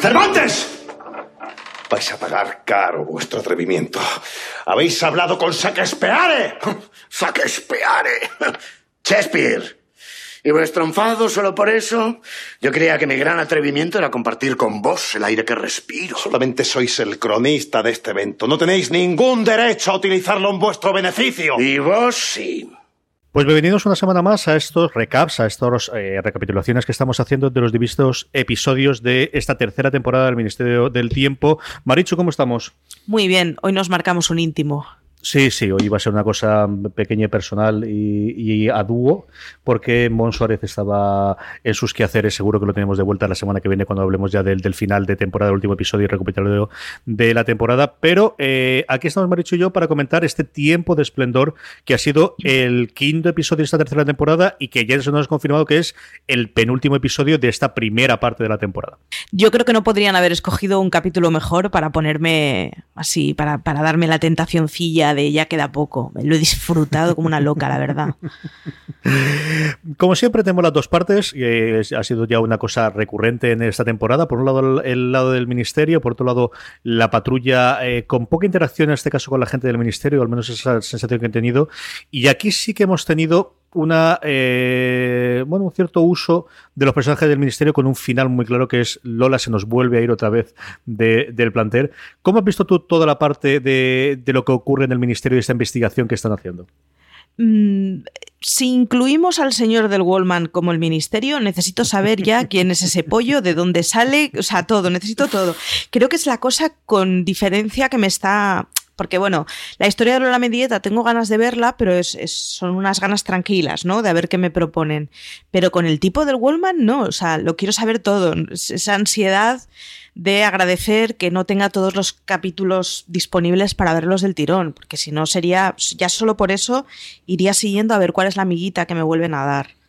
¡Cervantes! Vais a pagar caro vuestro atrevimiento. Habéis hablado con Saquespeare. Saquespeare. Shakespeare. ¿Y vuestro enfado solo por eso? Yo creía que mi gran atrevimiento era compartir con vos el aire que respiro. Solamente sois el cronista de este evento. No tenéis ningún derecho a utilizarlo en vuestro beneficio. Y vos sí. Pues bienvenidos una semana más a estos recaps, a estas eh, recapitulaciones que estamos haciendo de los distintos episodios de esta tercera temporada del Ministerio del Tiempo. Marichu, ¿cómo estamos? Muy bien, hoy nos marcamos un íntimo. Sí, sí, hoy iba a ser una cosa pequeña y personal y, a dúo, porque Mon Suárez estaba en sus quehaceres, seguro que lo tenemos de vuelta la semana que viene cuando hablemos ya del, final de temporada, el último episodio y recopilatorio de la temporada. Pero eh, aquí estamos Marichu y yo para comentar este tiempo de esplendor que ha sido el quinto episodio de esta tercera temporada y que ya se nos ha confirmado que es el penúltimo episodio de esta primera parte de la temporada. Yo creo que no podrían haber escogido un capítulo mejor para ponerme así, para, darme la de ya queda poco. Lo he disfrutado como una loca, la verdad. Como siempre tenemos las dos partes, ha sido ya una cosa recurrente en esta temporada. Por un lado el lado del ministerio, por otro lado la patrulla eh, con poca interacción en este caso con la gente del ministerio, al menos esa sensación que he tenido. Y aquí sí que hemos tenido una eh, bueno un cierto uso de los personajes del ministerio con un final muy claro que es Lola se nos vuelve a ir otra vez del plantel. ¿Cómo has visto tú toda la parte de, lo que ocurre en el ministerio y esta investigación que están haciendo? Mm, si incluimos al señor del Wallman como el ministerio, necesito saber ya quién es ese pollo, de dónde sale, o sea, todo, necesito todo. Creo que es la cosa con diferencia que me está porque bueno, la historia de Lola Mendieta tengo ganas de verla, pero es, son unas ganas tranquilas, ¿no? De ver qué me proponen. Pero con el tipo del Wallman, no, o sea, lo quiero saber todo. Esa ansiedad de agradecer que no tenga todos los capítulos disponibles para verlos del tirón, porque si no sería, ya solo por eso iría siguiendo a ver cuál es la amiguita que me vuelven a dar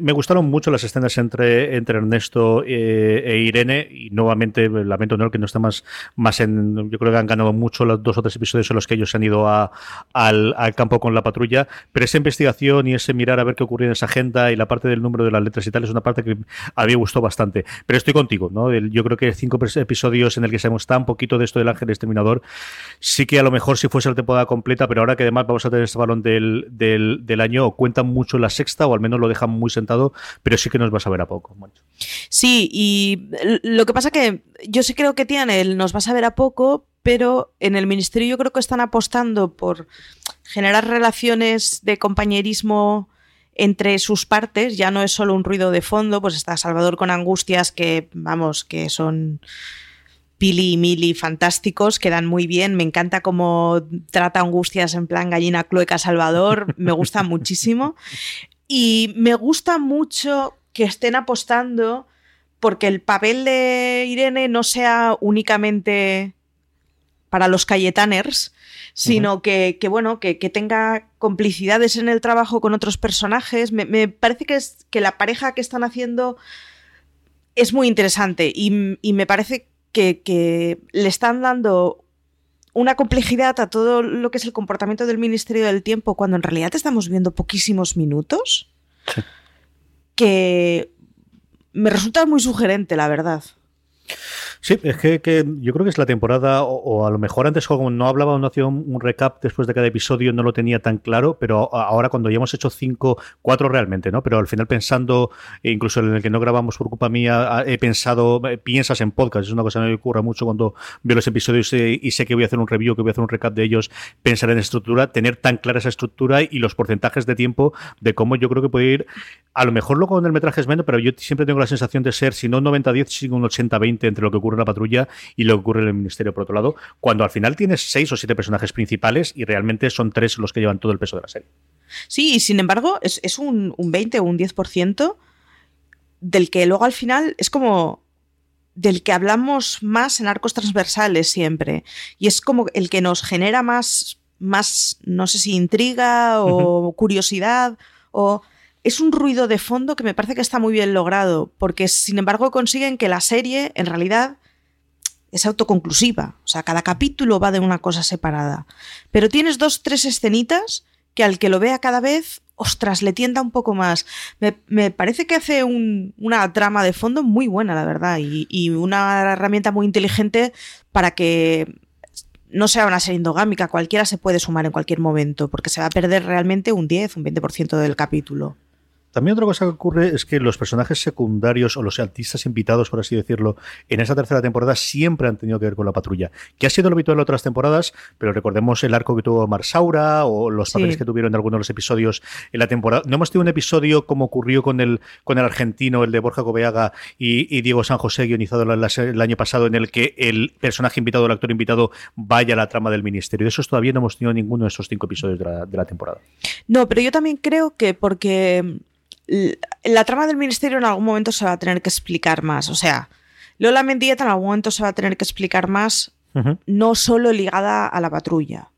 me gustaron mucho las escenas entre, entre Ernesto eh, e, Irene y nuevamente lamento no que no está más, más en yo creo que han ganado mucho los dos o tres episodios en los que ellos se han ido a, al, campo con la patrulla pero esa investigación y ese mirar a ver qué ocurría en esa agenda y la parte del número de las letras y tal es una parte que a mí me gustó bastante pero estoy contigo ¿no? yo creo que cinco episodios en el que sabemos tan poquito de esto del ángel exterminador sí que a lo mejor si fuese la temporada completa pero ahora que además vamos a tener este balón del, del, del año cuentan mucho la sexta o al menos lo dejan muy sentado, pero sí que nos vas a ver a poco. Sí, y lo que pasa que yo sí creo que tiene el nos vas a ver a poco, pero en el ministerio yo creo que están apostando por generar relaciones de compañerismo entre sus partes, ya no es solo un ruido de fondo, pues está Salvador con angustias que, vamos, que son Pili y Mili fantásticos, quedan muy bien. Me encanta cómo trata Angustias en plan gallina clueca Salvador, me gusta muchísimo. Y me gusta mucho que estén apostando porque el papel de Irene no sea únicamente para los Cayetaners, sino que, bueno, que, tenga complicidades en el trabajo con otros personajes. Me, parece que, es, que la pareja que están haciendo es muy interesante y, me parece que, que, le están dando una complejidad a todo lo que es el comportamiento del Ministerio del Tiempo cuando en realidad estamos viendo poquísimos minutos, que me resulta muy sugerente, la verdad. Sí, es que, yo creo que es la temporada, o, a lo mejor antes no hablaba, no hacía un, recap después de cada episodio, no lo tenía tan claro, pero ahora cuando ya hemos hecho cinco, cuatro realmente, ¿no? Pero al final pensando, e incluso en el que no grabamos por culpa mía, he pensado, eh, piensas en podcast, es una cosa que me ocurre mucho cuando veo los episodios eh, y sé que voy a hacer un review, que voy a hacer un recap de ellos, pensar en estructura, tener tan clara esa estructura y los porcentajes de tiempo de cómo yo creo que puede ir, a lo mejor luego con el metraje es menos, pero yo siempre tengo la sensación de ser, si no un 90-10, sino un 80-20 entre lo que ocurre en la patrulla y lo que ocurre en el ministerio por otro lado, cuando al final tienes seis o siete personajes principales y realmente son tres los que llevan todo el peso de la serie. Sí, y sin embargo es, un, un 20 o un 10% del que luego al final es como del que hablamos más en arcos transversales siempre. Y es como el que nos genera más, más no sé si intriga o curiosidad o es un ruido de fondo que me parece que está muy bien logrado, porque sin embargo consiguen que la serie en realidad es autoconclusiva, o sea, cada capítulo va de una cosa separada. Pero tienes dos, tres escenitas que al que lo vea cada vez ostras, le tienda un poco más. Me, parece que hace una trama de fondo muy buena, la verdad, y, una herramienta muy inteligente para que no sea una serie endogámica, cualquiera se puede sumar en cualquier momento, porque se va a perder realmente un 10, un 20% del capítulo. También otra cosa que ocurre es que los personajes secundarios o los artistas invitados, por así decirlo, en esta tercera temporada siempre han tenido que ver con la patrulla, que ha sido lo habitual en otras temporadas, pero recordemos el arco que tuvo Marsaura o los papeles que tuvieron en algunos de los episodios en la temporada. No hemos tenido un episodio como ocurrió con el, con el argentino, el de Borja Cobeaga y, Diego San José, guionizado el, año pasado, en el que el personaje invitado, el actor invitado, vaya a la trama del ministerio. De esos todavía no hemos tenido ninguno de esos cinco episodios de la temporada. No, pero yo también creo que porque la trama del ministerio en algún momento se va a tener que explicar más. O sea, Lola Mendieta en algún momento se va a tener que explicar más, no solo ligada a la patrulla.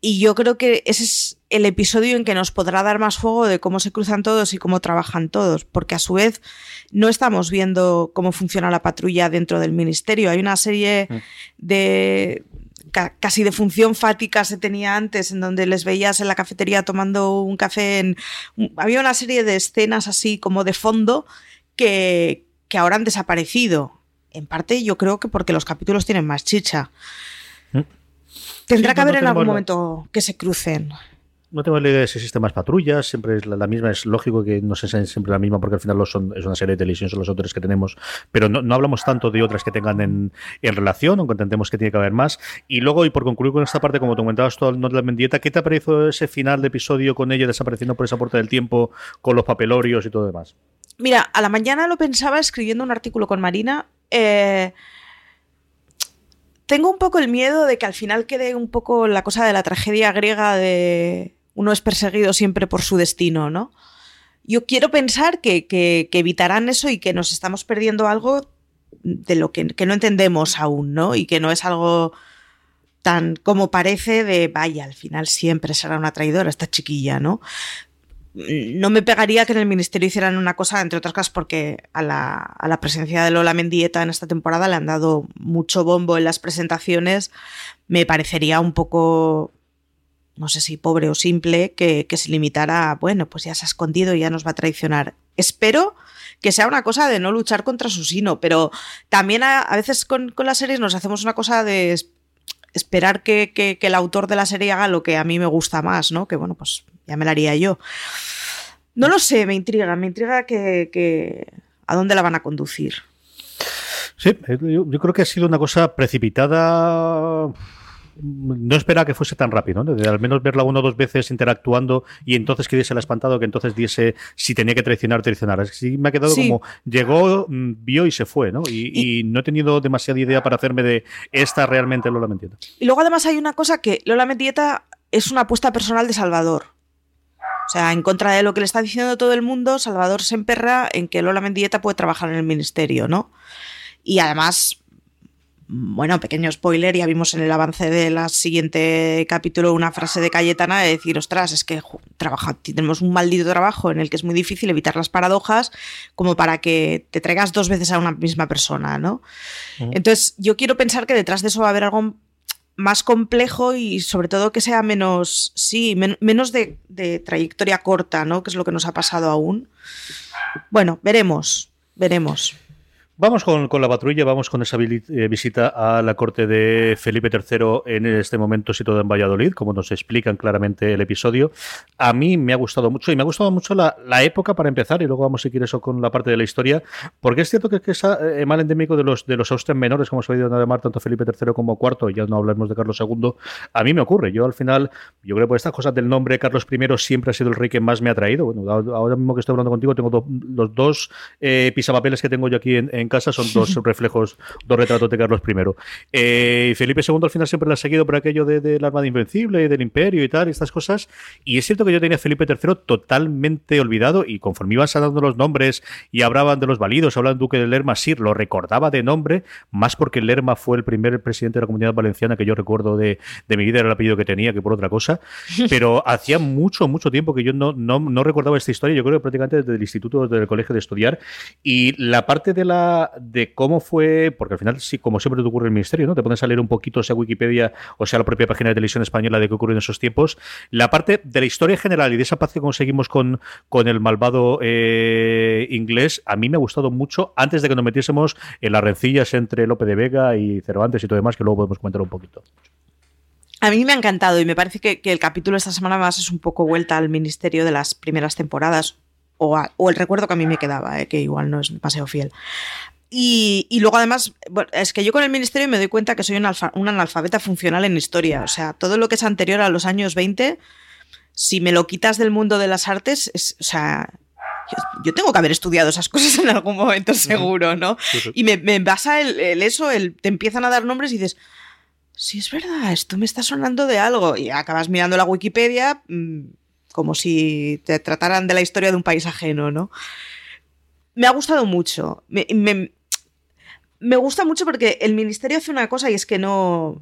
Y yo creo que ese es el episodio en que nos podrá dar más fuego de cómo se cruzan todos y cómo trabajan todos, porque a su vez no estamos viendo cómo funciona la patrulla dentro del ministerio. Hay una serie mm. Casi de función fática se tenía antes, en donde les veías en la cafetería tomando un café. En, había una serie de escenas así como de fondo que, que ahora han desaparecido. En parte yo creo que porque los capítulos tienen más chicha. Mm. Tendrá que haber en algún momento que se crucen. No tengo la idea de si existen más patrullas, siempre es la, misma, es lógico que no sea siempre la misma porque al final son, es una serie de televisión, son los autores que tenemos, pero no, hablamos tanto de otras que tengan en, relación, aunque entendemos que tiene que haber más. Y luego, y por concluir con esta parte, como te comentabas todo no de la mendieta, ¿qué te parecido ese final de episodio con ella desapareciendo por esa puerta del tiempo, con los papelorios y todo demás? Mira, a la mañana lo pensaba escribiendo un artículo con Marina. Eh, tengo un poco el miedo de que al final quede un poco la cosa de la tragedia griega de uno es perseguido siempre por su destino, ¿no? Yo quiero pensar que, evitarán eso y que nos estamos perdiendo algo de lo que, no entendemos aún, ¿no? Y que no es algo tan como parece de, vaya, al final siempre será una traidora esta chiquilla, ¿no? No me pegaría que en el ministerio hicieran una cosa, entre otras cosas, porque a la, a la presencia de Lola Mendieta en esta temporada le han dado mucho bombo en las presentaciones. Me parecería un poco no sé si pobre o simple, que, se limitara bueno, pues ya se ha escondido y ya nos va a traicionar. Espero que sea una cosa de no luchar contra su sino, pero también a, veces con, las series nos hacemos una cosa de esperar que, el autor de la serie haga lo que a mí me gusta más, ¿no? Que bueno, pues ya me la haría yo. No lo sé, me intriga, me intriga que, a dónde la van a conducir. Sí, yo creo que ha sido una cosa precipitada no esperaba que fuese tan rápido, ¿no? De al menos verla una o dos veces interactuando y entonces que diese el espantado, que entonces diese si tenía que traicionar, traicionar. Así me ha quedado como llegó, mm, vio y se fue, ¿no? Y, no he tenido demasiada idea para hacerme de esta realmente Lola Mendieta. Y luego además hay una cosa que Lola Mendieta es una apuesta personal de Salvador. O sea, en contra de lo que le está diciendo todo el mundo, Salvador se emperra en que Lola Mendieta puede trabajar en el ministerio, ¿no? Y además bueno, pequeño spoiler, ya vimos en el avance del siguiente capítulo una frase de Cayetana de decir, ostras, es que trabaja, tenemos un maldito trabajo en el que es muy difícil evitar las paradojas como para que te traigas dos veces a una misma persona, ¿no? Entonces, yo quiero pensar que detrás de eso va a haber algo más complejo y sobre todo que sea menos, sí, menos de, de trayectoria corta, ¿no? Que es lo que nos ha pasado aún. Bueno, veremos, veremos. Vamos con, la patrulla, vamos con esa eh, visita a la corte de Felipe III en este momento situado en Valladolid, como nos explican claramente el episodio. A mí me ha gustado mucho y me ha gustado mucho la, época para empezar y luego vamos a seguir eso con la parte de la historia, porque es cierto que, es eh, mal endémico de los de los Austrian menores, como se ha oído llamar tanto Felipe III como IV, ya no hablamos de Carlos II, a mí me ocurre. Yo al final, yo creo que por estas cosas del nombre Carlos I siempre ha sido el rey que más me ha traído. Bueno, ahora mismo que estoy hablando contigo tengo los dos eh, pisapapeles que tengo yo aquí en casa son dos reflejos, dos retratos de Carlos I. Eh, Felipe II al final siempre la ha seguido por aquello de, de la Armada Invencible, del Imperio y tal, y estas cosas. Y es cierto que yo tenía a Felipe III totalmente olvidado y conforme iban dando los nombres y hablaban de los validos, hablaban Duque de Lerma, sí, lo recordaba de nombre, más porque Lerma fue el primer presidente de la Comunidad Valenciana que yo recuerdo de, de mi vida, era el apellido que tenía, que por otra cosa. Pero hacía mucho, mucho tiempo que yo no, no, no recordaba esta historia, yo creo que prácticamente desde el instituto, desde el colegio de estudiar. Y la parte de la de cómo fue, porque al final sí, como siempre te ocurre el ministerio, ¿no? Te pueden salir un poquito, sea Wikipedia o sea la propia página de televisión española de qué ocurrió en esos tiempos. La parte de la historia general y de esa paz que conseguimos con, con el malvado eh, inglés, a mí me ha gustado mucho antes de que nos metiésemos en las rencillas entre Lope de Vega y Cervantes y todo demás, que luego podemos comentar un poquito. A mí me ha encantado y me parece que, el capítulo esta semana más es un poco vuelta al ministerio de las primeras temporadas o, el recuerdo que a mí me quedaba, eh, que igual no es paseo fiel. Y, luego además, es que yo con el ministerio me doy cuenta que soy un, analfabeta funcional en historia. O sea, todo lo que es anterior a los años 20, si me lo quitas del mundo de las artes, es, o sea, yo, tengo que haber estudiado esas cosas en algún momento seguro, ¿no? Y me, me basa el, el, eso, el, te empiezan a dar nombres y dices, sí es verdad, esto me está sonando de algo. Y acabas mirando la Wikipedia mm, como si te trataran de la historia de un país ajeno, ¿no? Me ha gustado mucho. Me, me, gusta mucho porque el ministerio hace una cosa y es que no...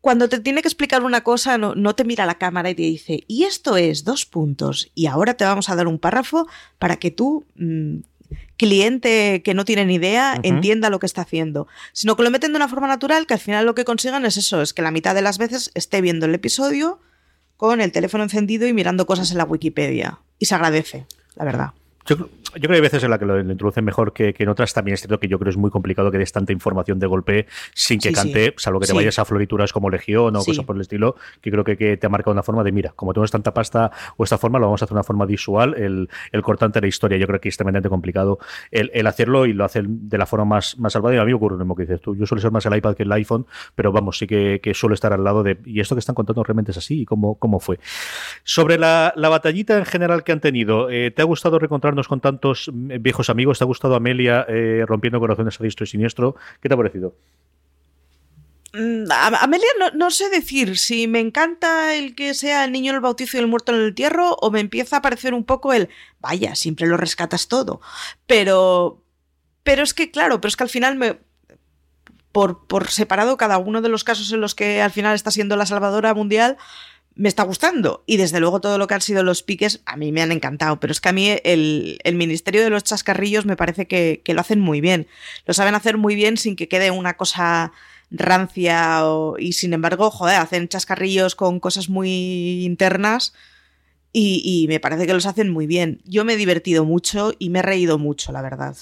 Cuando te tiene que explicar una cosa, no, no te mira la cámara y te dice, y esto es dos puntos, y ahora te vamos a dar un párrafo para que tú mm, cliente que no tiene ni idea entienda lo que está haciendo, sino que lo meten de una forma natural que al final lo que consigan es eso, es que la mitad de las veces esté viendo el episodio con el teléfono encendido y mirando cosas en la Wikipedia. Y se agradece, la verdad. Yo, yo, creo que hay veces en la que lo, introducen mejor que, en otras. También es cierto que yo creo que es muy complicado que des tanta información de golpe sin que cante, salvo que te vayas a florituras como Legión o cosas por el estilo, que creo que, te ha marcado una forma de, mira, como tenemos tanta pasta o esta forma, lo vamos a hacer de una forma visual, el, el cortante de la historia. Yo creo que es tremendamente complicado el, hacerlo y lo hacen de la forma más, más salvada. Y a mí me ocurre lo mismo que dices tú. Yo suelo ser más el iPad que el iPhone, pero vamos, sí que, que suelo estar al lado de, ¿y esto que están contando realmente es así? ¿Y cómo, cómo fue? Sobre la, la batallita en general que han tenido, eh, ¿te ha gustado reencontrarnos con tantos viejos amigos. ¿Te ha gustado Amelia eh, rompiendo corazones a diestro y siniestro? ¿Qué te ha parecido? Mm, Amelia, no, sé decir si me encanta el que sea el niño en el bautizo y el muerto en el entierro o me empieza a parecer un poco el, vaya, siempre lo rescatas todo. Pero, pero es que, claro, pero es que al final me, por, por separado cada uno de los casos en los que al final está siendo la salvadora mundial, me está gustando. Y desde luego todo lo que han sido los piques a mí me han encantado. Pero es que a mí el, Ministerio de los Chascarrillos me parece que, lo hacen muy bien. Lo saben hacer muy bien sin que quede una cosa rancia y sin embargo, joder, hacen chascarrillos con cosas muy internas y, y me parece que los hacen muy bien. Yo me he divertido mucho y me he reído mucho, la verdad.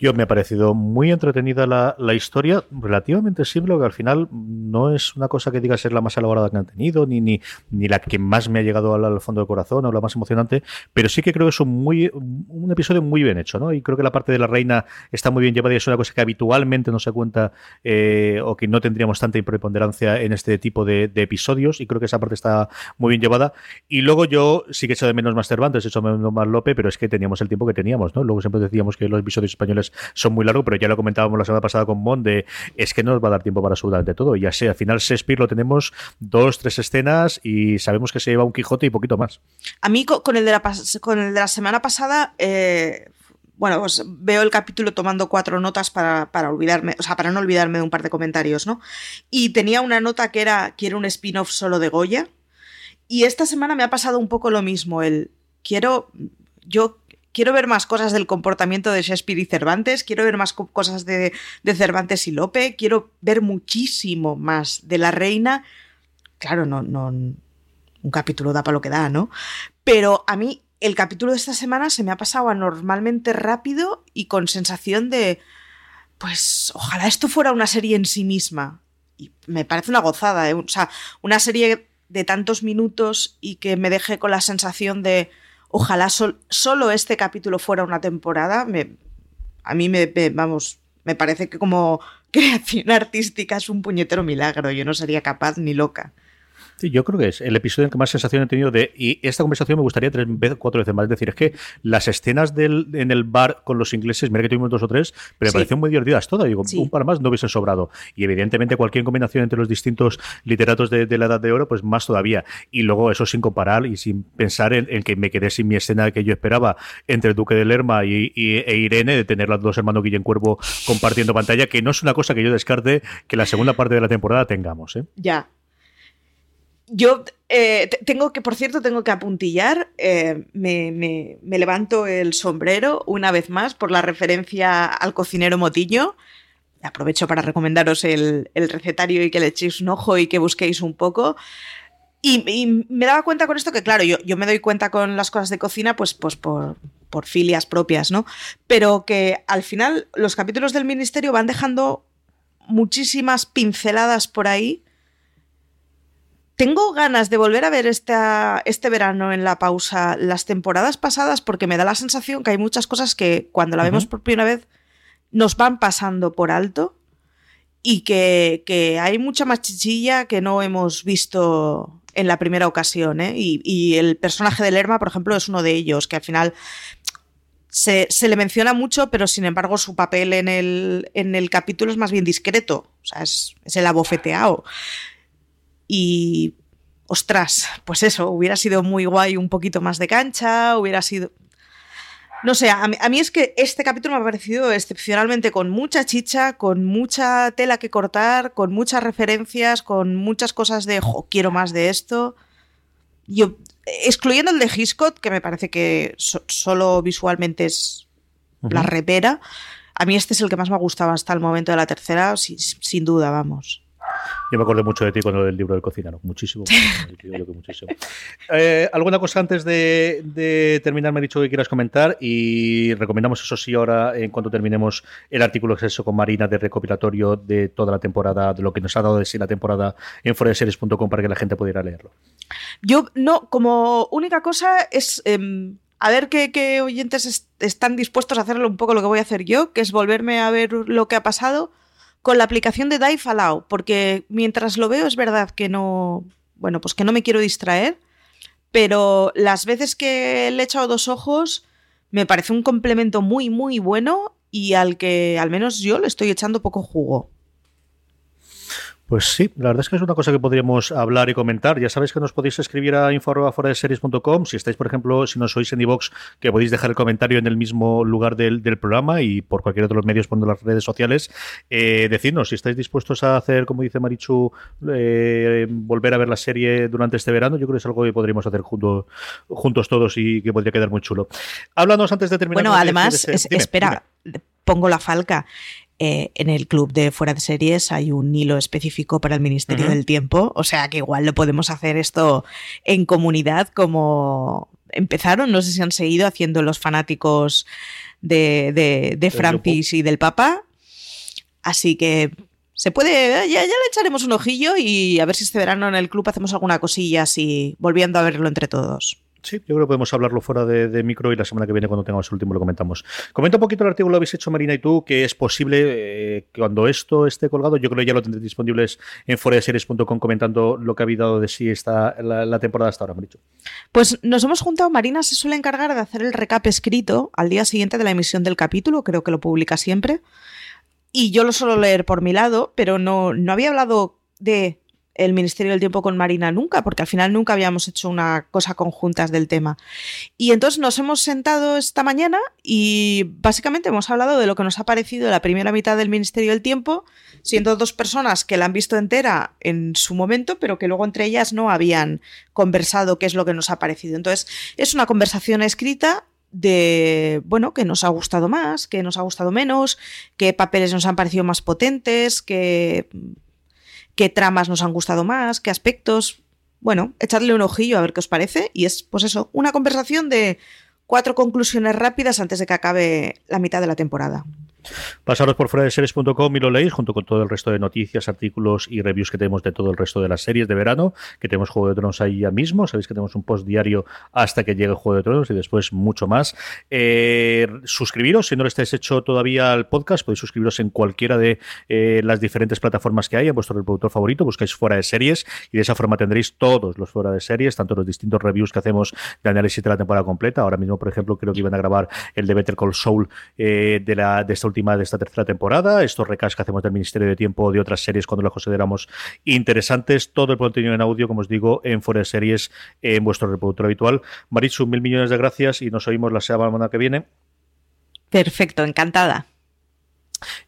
Yo me ha parecido muy entretenida la, historia, relativamente simple, que al final no es una cosa que diga ser la más elaborada que han tenido, ni, ni, ni la que más me ha llegado al, fondo del corazón o la más emocionante, pero sí que creo que es un, muy, un episodio muy bien hecho, ¿no? Y creo que la parte de la reina está muy bien llevada y es una cosa que habitualmente no se cuenta eh, o que no tendríamos tanta preponderancia en este tipo de, episodios y creo que esa parte está muy bien llevada. Y luego yo sí que he hecho de menos más Cervantes, he hecho de menos más Lope, pero es que teníamos el tiempo que teníamos, ¿no? Luego siempre decíamos que los episodios españoles son muy largos, pero ya lo comentábamos la semana pasada con Mon de es que no nos va a dar tiempo para absolutamente todo. Ya sé, al final Shakespeare lo tenemos dos, tres escenas y sabemos que se lleva un Quijote y poquito más. A mí con el de la, con el de la semana pasada... Eh, bueno, pues veo el capítulo tomando cuatro notas para, para, olvidarme, o sea, para no olvidarme de un par de comentarios, ¿no? Y tenía una nota que era, quiero un spin-off solo de Goya. Y esta semana me ha pasado un poco lo mismo, el, quiero, yo quiero ver más cosas del comportamiento de Shakespeare y Cervantes, quiero ver más cosas de, Cervantes y Lope, quiero ver muchísimo más de la reina. Claro, no, no, un capítulo da para lo que da, ¿no? Pero a mí el capítulo de esta semana se me ha pasado anormalmente rápido y con sensación de, pues ojalá esto fuera una serie en sí misma. Y me parece una gozada, ¿eh? o sea, una serie de tantos minutos y que me deje con la sensación de, Ojalá solo este capítulo fuera una temporada. Me, a mí me, vamos, me parece que como creación artística es un puñetero milagro. Yo no sería capaz ni loca. Sí, yo creo que es el episodio en que más sensación he tenido de. Y esta conversación me gustaría tres veces, cuatro veces más. Es decir, es que las escenas del, en el bar con los ingleses, mira que tuvimos dos o tres, pero me parecieron muy divertidas todas. Digo, un par más no hubiesen sobrado. Y evidentemente, cualquier combinación entre los distintos literatos de, la Edad de Oro, pues más todavía. Y luego, eso sin comparar y sin pensar en, que me quedé sin mi escena que yo esperaba entre el Duque de Lerma y, e Irene, de tener las dos hermanos Guillén Cuervo compartiendo pantalla, que no es una cosa que yo descarte que la segunda parte de la temporada tengamos. ¿eh? Ya, yo eh, tengo que, por cierto, tengo que apuntillar, eh, me, levanto el sombrero una vez más por la referencia al cocinero Motiño. Aprovecho para recomendaros el, recetario y que le echéis un ojo y que busquéis un poco. Y, me daba cuenta con esto que, claro, yo, yo, me doy cuenta con las cosas de cocina, pues, pues por, por filias propias, ¿no? Pero que al final los capítulos del ministerio van dejando muchísimas pinceladas por ahí tengo ganas de volver a ver este verano en la pausa las temporadas pasadas porque me da la sensación que hay muchas cosas que cuando la vemos por primera vez nos van pasando por alto y que, hay mucha más chichilla que no hemos visto en la primera ocasión. ¿eh? Y, el personaje de Lerma, por ejemplo, es uno de ellos, que al final se, le menciona mucho, pero sin embargo su papel en el, en el capítulo es más bien discreto. O sea, es, es el abofeteado. Y, ostras, pues eso, hubiera sido muy guay un poquito más de cancha, hubiera sido... No sé, a mí, es que este capítulo me ha parecido excepcionalmente con mucha chicha, con mucha tela que cortar, con muchas referencias, con muchas cosas de, jo, quiero más de esto. Yo, excluyendo el de Hitchcock, que me parece que solo visualmente es la repera, a mí este es el que más me ha gustado hasta el momento de la tercera, sin duda, vamos. Yo me acuerdo mucho de ti con el libro del cocinero. Muchísimo. muchísimo, eh, ¿Alguna cosa antes de, terminar, me he dicho que quieras comentar? Y recomendamos eso sí ahora, en cuanto terminemos el artículo que con Marina de recopilatorio de toda la temporada, de lo que nos ha dado de sí la temporada en foreseries.com para que la gente pudiera leerlo. Yo no, como única cosa es... Em, a ver qué, qué, oyentes están dispuestos a hacerlo un poco lo que voy a hacer yo, que es volverme a ver lo que ha pasado con la aplicación de Dive Allow, porque mientras lo veo es verdad que no, bueno, pues que no me quiero distraer, pero las veces que le he echado dos ojos me parece un complemento muy, muy bueno y al que al menos yo le estoy echando poco jugo. Pues sí, la verdad es que es una cosa que podríamos hablar y comentar. Ya sabéis que nos podéis escribir a info.foradeseries.com. Si estáis, por ejemplo, si no sois en iVox, que podéis dejar el comentario en el mismo lugar del, programa y por cualquier otro de los medios por las redes sociales. Eh, decidnos si estáis dispuestos a hacer, como dice Marichu, eh, volver a ver la serie durante este verano. Yo creo que es algo que podríamos hacer juntos todos y que podría quedar muy chulo. Háblanos antes de terminar. Bueno, además, espera, pongo la falca. Eh, en el club de fuera de series hay un hilo específico para el Ministerio del Tiempo, o sea que igual lo podemos hacer esto en comunidad como empezaron, no sé si han seguido haciendo los fanáticos de, de, Francis y del Papa. Así que se puede, ya, ya, le echaremos un ojillo y a ver si este verano en el club hacemos alguna cosilla así, volviendo a verlo entre todos. Sí, yo creo que podemos hablarlo fuera de, micro y la semana que viene cuando tengamos el último lo comentamos. Comenta un poquito el artículo que habéis hecho Marina y tú, que es posible eh, cuando esto esté colgado, yo creo que ya lo tendréis disponibles en foreseries.com comentando lo que ha habido de sí esta, la, temporada hasta ahora. Pues nos hemos juntado, Marina se suele encargar de hacer el recap escrito al día siguiente de la emisión del capítulo, creo que lo publica siempre. Y yo lo suelo leer por mi lado, pero no, no había hablado de el Ministerio del Tiempo con Marina nunca, porque al final nunca habíamos hecho una cosa conjuntas del tema. Y entonces nos hemos sentado esta mañana y básicamente hemos hablado de lo que nos ha parecido la primera mitad del Ministerio del Tiempo, siendo dos personas que la han visto entera en su momento, pero que luego entre ellas no habían conversado qué es lo que nos ha parecido. Entonces, es una conversación escrita de, bueno, que nos ha gustado más, que nos ha gustado menos, qué papeles nos han parecido más potentes, que qué tramas nos han gustado más, qué aspectos. Bueno, echadle un ojillo a ver qué os parece. Y es, pues eso, una conversación de cuatro conclusiones rápidas antes de que acabe la mitad de la temporada. Pasaros por fuera de series.com y lo leéis junto con todo el resto de noticias, artículos y reviews que tenemos de todo el resto de las series de verano, que tenemos Juego de Tronos ahí ya mismo, sabéis que tenemos un post diario hasta que llegue Juego de Tronos y después mucho más. Eh, suscribiros, si no lo estáis hecho todavía al podcast, podéis suscribiros en cualquiera de eh, las diferentes plataformas que hay, en vuestro reproductor favorito, buscáis fuera de series y de esa forma tendréis todos los fuera de series, tanto los distintos reviews que hacemos de análisis de la temporada completa. Ahora mismo, por ejemplo, creo que iban a grabar el de Better Call Saul eh, de, la, de esta última de esta tercera temporada, estos recaps que hacemos del Ministerio de Tiempo de otras series cuando las consideramos interesantes, todo el contenido en audio, como os digo, en Fuera de Series, en vuestro reproductor habitual. Marichu, mil millones de gracias y nos oímos la semana que viene. Perfecto, encantada.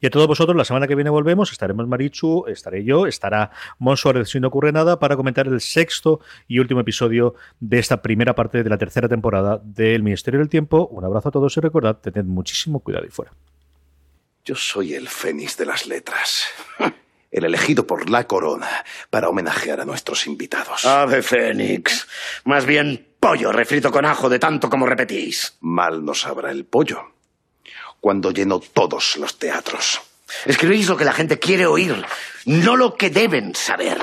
Y a todos vosotros, la semana que viene volvemos, estaremos Marichu, estaré yo, estará Monsuárez si no ocurre nada, para comentar el sexto y último episodio de esta primera parte de la tercera temporada del Ministerio del Tiempo. Un abrazo a todos y recordad, tened muchísimo cuidado y fuera. Yo soy el Fénix de las letras. El elegido por la corona para homenajear a nuestros invitados. Ave Fénix. Más bien pollo refrito con ajo de tanto como repetís. Mal no sabrá el pollo cuando lleno todos los teatros. Escribís lo que la gente quiere oír, no lo que deben saber.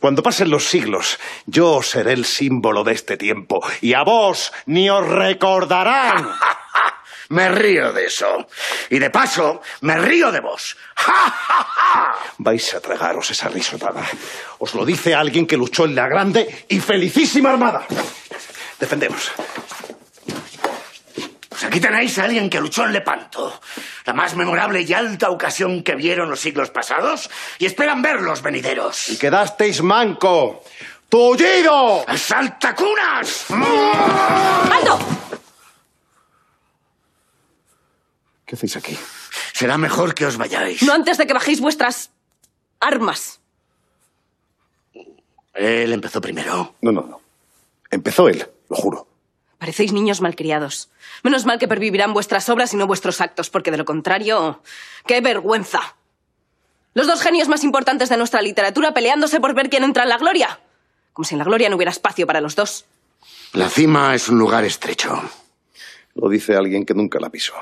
Cuando pasen los siglos, yo seré el símbolo de este tiempo y a vos ni os recordarán. me río de eso. Y de paso, me río de vos. Vais a tragaros esa risotada. Os lo dice alguien que luchó en la grande y felicísima armada. Defendemos. Pues aquí tenéis a alguien que luchó en Lepanto, la más memorable y alta ocasión que vieron los siglos pasados y esperan ver los venideros. Y quedasteis manco. ¡Tullido! ¡Saltacunas! ¡Alto! ¿Qué hacéis aquí? Será mejor que os vayáis. No antes de que bajéis vuestras armas. Él empezó primero. No, no, no. Empezó él, lo juro. Parecéis niños malcriados. Menos mal que pervivirán vuestras obras y no vuestros actos, porque de lo contrario. ¡Qué vergüenza! Los dos genios más importantes de nuestra literatura peleándose por ver quién entra en la gloria. Como si en la gloria no hubiera espacio para los dos. La cima es un lugar estrecho. Lo dice alguien que nunca la pisó.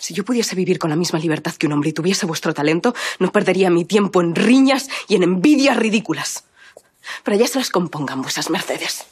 Si yo pudiese vivir con la misma libertad que un hombre y tuviese vuestro talento, no perdería mi tiempo en riñas y en envidias ridículas. Pero ya se las compongan vuesas mercedes.